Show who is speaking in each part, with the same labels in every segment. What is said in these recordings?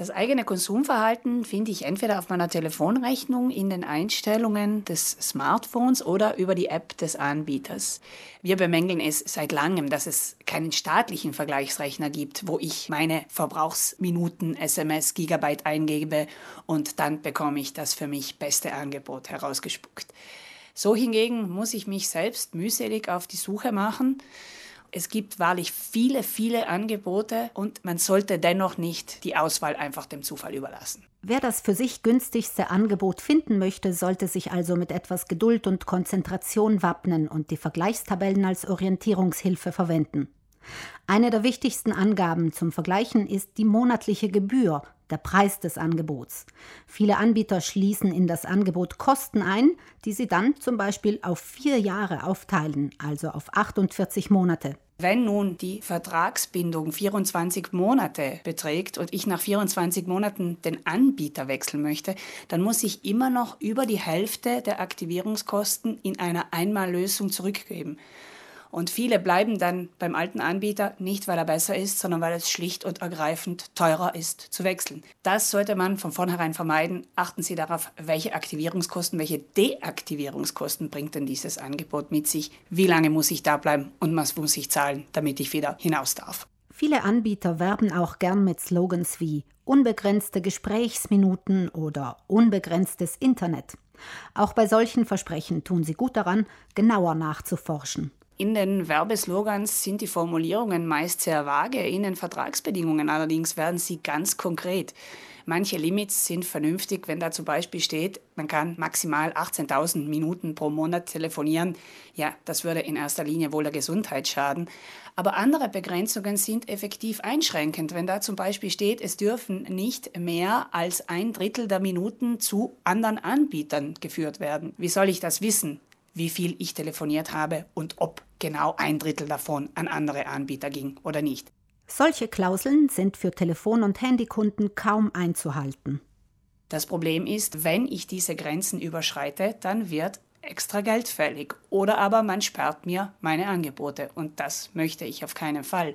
Speaker 1: Das eigene Konsumverhalten finde ich entweder auf meiner Telefonrechnung in den Einstellungen des Smartphones oder über die App des Anbieters. Wir bemängeln es seit langem, dass es keinen staatlichen Vergleichsrechner gibt, wo ich meine Verbrauchsminuten, SMS, Gigabyte eingebe und dann bekomme ich das für mich beste Angebot herausgespuckt. So hingegen muss ich mich selbst mühselig auf die Suche machen es gibt wahrlich viele, viele Angebote und man sollte dennoch nicht die Auswahl einfach dem Zufall überlassen.
Speaker 2: Wer das für sich günstigste Angebot finden möchte, sollte sich also mit etwas Geduld und Konzentration wappnen und die Vergleichstabellen als Orientierungshilfe verwenden. Eine der wichtigsten Angaben zum Vergleichen ist die monatliche Gebühr, der Preis des Angebots. Viele Anbieter schließen in das Angebot Kosten ein, die sie dann zum Beispiel auf vier Jahre aufteilen, also auf 48 Monate.
Speaker 1: Wenn nun die Vertragsbindung 24 Monate beträgt und ich nach 24 Monaten den Anbieter wechseln möchte, dann muss ich immer noch über die Hälfte der Aktivierungskosten in einer Einmallösung zurückgeben. Und viele bleiben dann beim alten Anbieter nicht, weil er besser ist, sondern weil es schlicht und ergreifend teurer ist zu wechseln. Das sollte man von vornherein vermeiden. Achten Sie darauf, welche Aktivierungskosten, welche Deaktivierungskosten bringt denn dieses Angebot mit sich? Wie lange muss ich da bleiben und was muss ich zahlen, damit ich wieder hinaus darf?
Speaker 2: Viele Anbieter werben auch gern mit Slogans wie unbegrenzte Gesprächsminuten oder unbegrenztes Internet. Auch bei solchen Versprechen tun sie gut daran, genauer nachzuforschen.
Speaker 1: In den Werbeslogans sind die Formulierungen meist sehr vage, in den Vertragsbedingungen allerdings werden sie ganz konkret. Manche Limits sind vernünftig, wenn da zum Beispiel steht, man kann maximal 18.000 Minuten pro Monat telefonieren. Ja, das würde in erster Linie wohl der Gesundheit schaden. Aber andere Begrenzungen sind effektiv einschränkend. Wenn da zum Beispiel steht, es dürfen nicht mehr als ein Drittel der Minuten zu anderen Anbietern geführt werden. Wie soll ich das wissen? Wie viel ich telefoniert habe und ob genau ein Drittel davon an andere Anbieter ging oder nicht.
Speaker 2: Solche Klauseln sind für Telefon- und Handykunden kaum einzuhalten.
Speaker 1: Das Problem ist, wenn ich diese Grenzen überschreite, dann wird extra Geld fällig oder aber man sperrt mir meine Angebote und das möchte ich auf keinen Fall.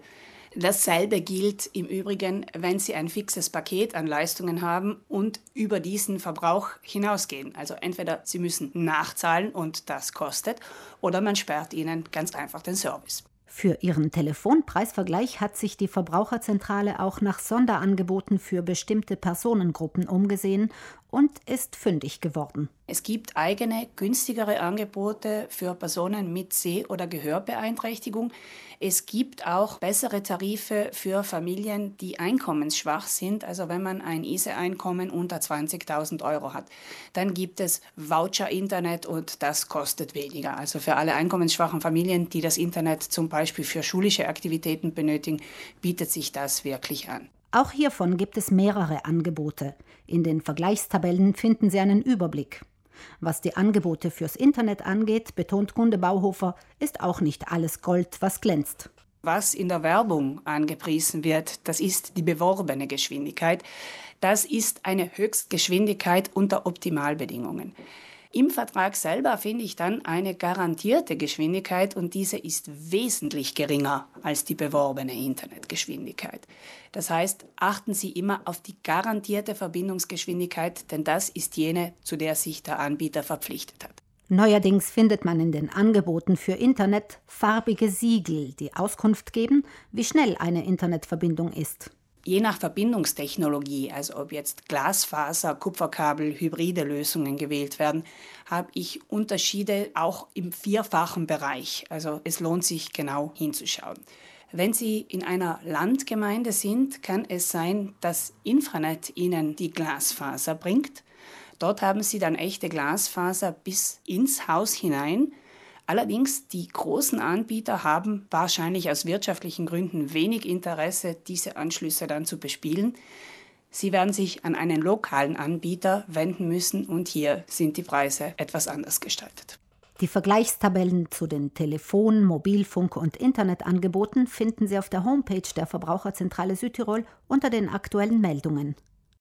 Speaker 1: Dasselbe gilt im Übrigen, wenn Sie ein fixes Paket an Leistungen haben und über diesen Verbrauch hinausgehen. Also entweder Sie müssen nachzahlen und das kostet, oder man sperrt Ihnen ganz einfach den Service.
Speaker 2: Für ihren Telefonpreisvergleich hat sich die Verbraucherzentrale auch nach Sonderangeboten für bestimmte Personengruppen umgesehen und ist fündig geworden.
Speaker 1: Es gibt eigene, günstigere Angebote für Personen mit Seh- oder Gehörbeeinträchtigung. Es gibt auch bessere Tarife für Familien, die einkommensschwach sind. Also wenn man ein ISE-Einkommen unter 20.000 Euro hat, dann gibt es Voucher-Internet und das kostet weniger. Also für alle einkommensschwachen Familien, die das Internet zum Beispiel für schulische Aktivitäten benötigen, bietet sich das wirklich an.
Speaker 2: Auch hiervon gibt es mehrere Angebote. In den Vergleichstabellen finden Sie einen Überblick. Was die Angebote fürs Internet angeht, betont Kunde Bauhofer, ist auch nicht alles Gold, was glänzt.
Speaker 1: Was in der Werbung angepriesen wird, das ist die beworbene Geschwindigkeit. Das ist eine Höchstgeschwindigkeit unter Optimalbedingungen. Im Vertrag selber finde ich dann eine garantierte Geschwindigkeit und diese ist wesentlich geringer als die beworbene Internetgeschwindigkeit. Das heißt, achten Sie immer auf die garantierte Verbindungsgeschwindigkeit, denn das ist jene, zu der sich der Anbieter verpflichtet hat.
Speaker 2: Neuerdings findet man in den Angeboten für Internet farbige Siegel, die Auskunft geben, wie schnell eine Internetverbindung ist
Speaker 1: je nach Verbindungstechnologie, also ob jetzt Glasfaser, Kupferkabel, hybride Lösungen gewählt werden, habe ich Unterschiede auch im vierfachen Bereich. Also es lohnt sich genau hinzuschauen. Wenn Sie in einer Landgemeinde sind, kann es sein, dass Infranet Ihnen die Glasfaser bringt. Dort haben Sie dann echte Glasfaser bis ins Haus hinein. Allerdings, die großen Anbieter haben wahrscheinlich aus wirtschaftlichen Gründen wenig Interesse, diese Anschlüsse dann zu bespielen. Sie werden sich an einen lokalen Anbieter wenden müssen und hier sind die Preise etwas anders gestaltet.
Speaker 2: Die Vergleichstabellen zu den Telefon-, Mobilfunk- und Internetangeboten finden Sie auf der Homepage der Verbraucherzentrale Südtirol unter den aktuellen Meldungen.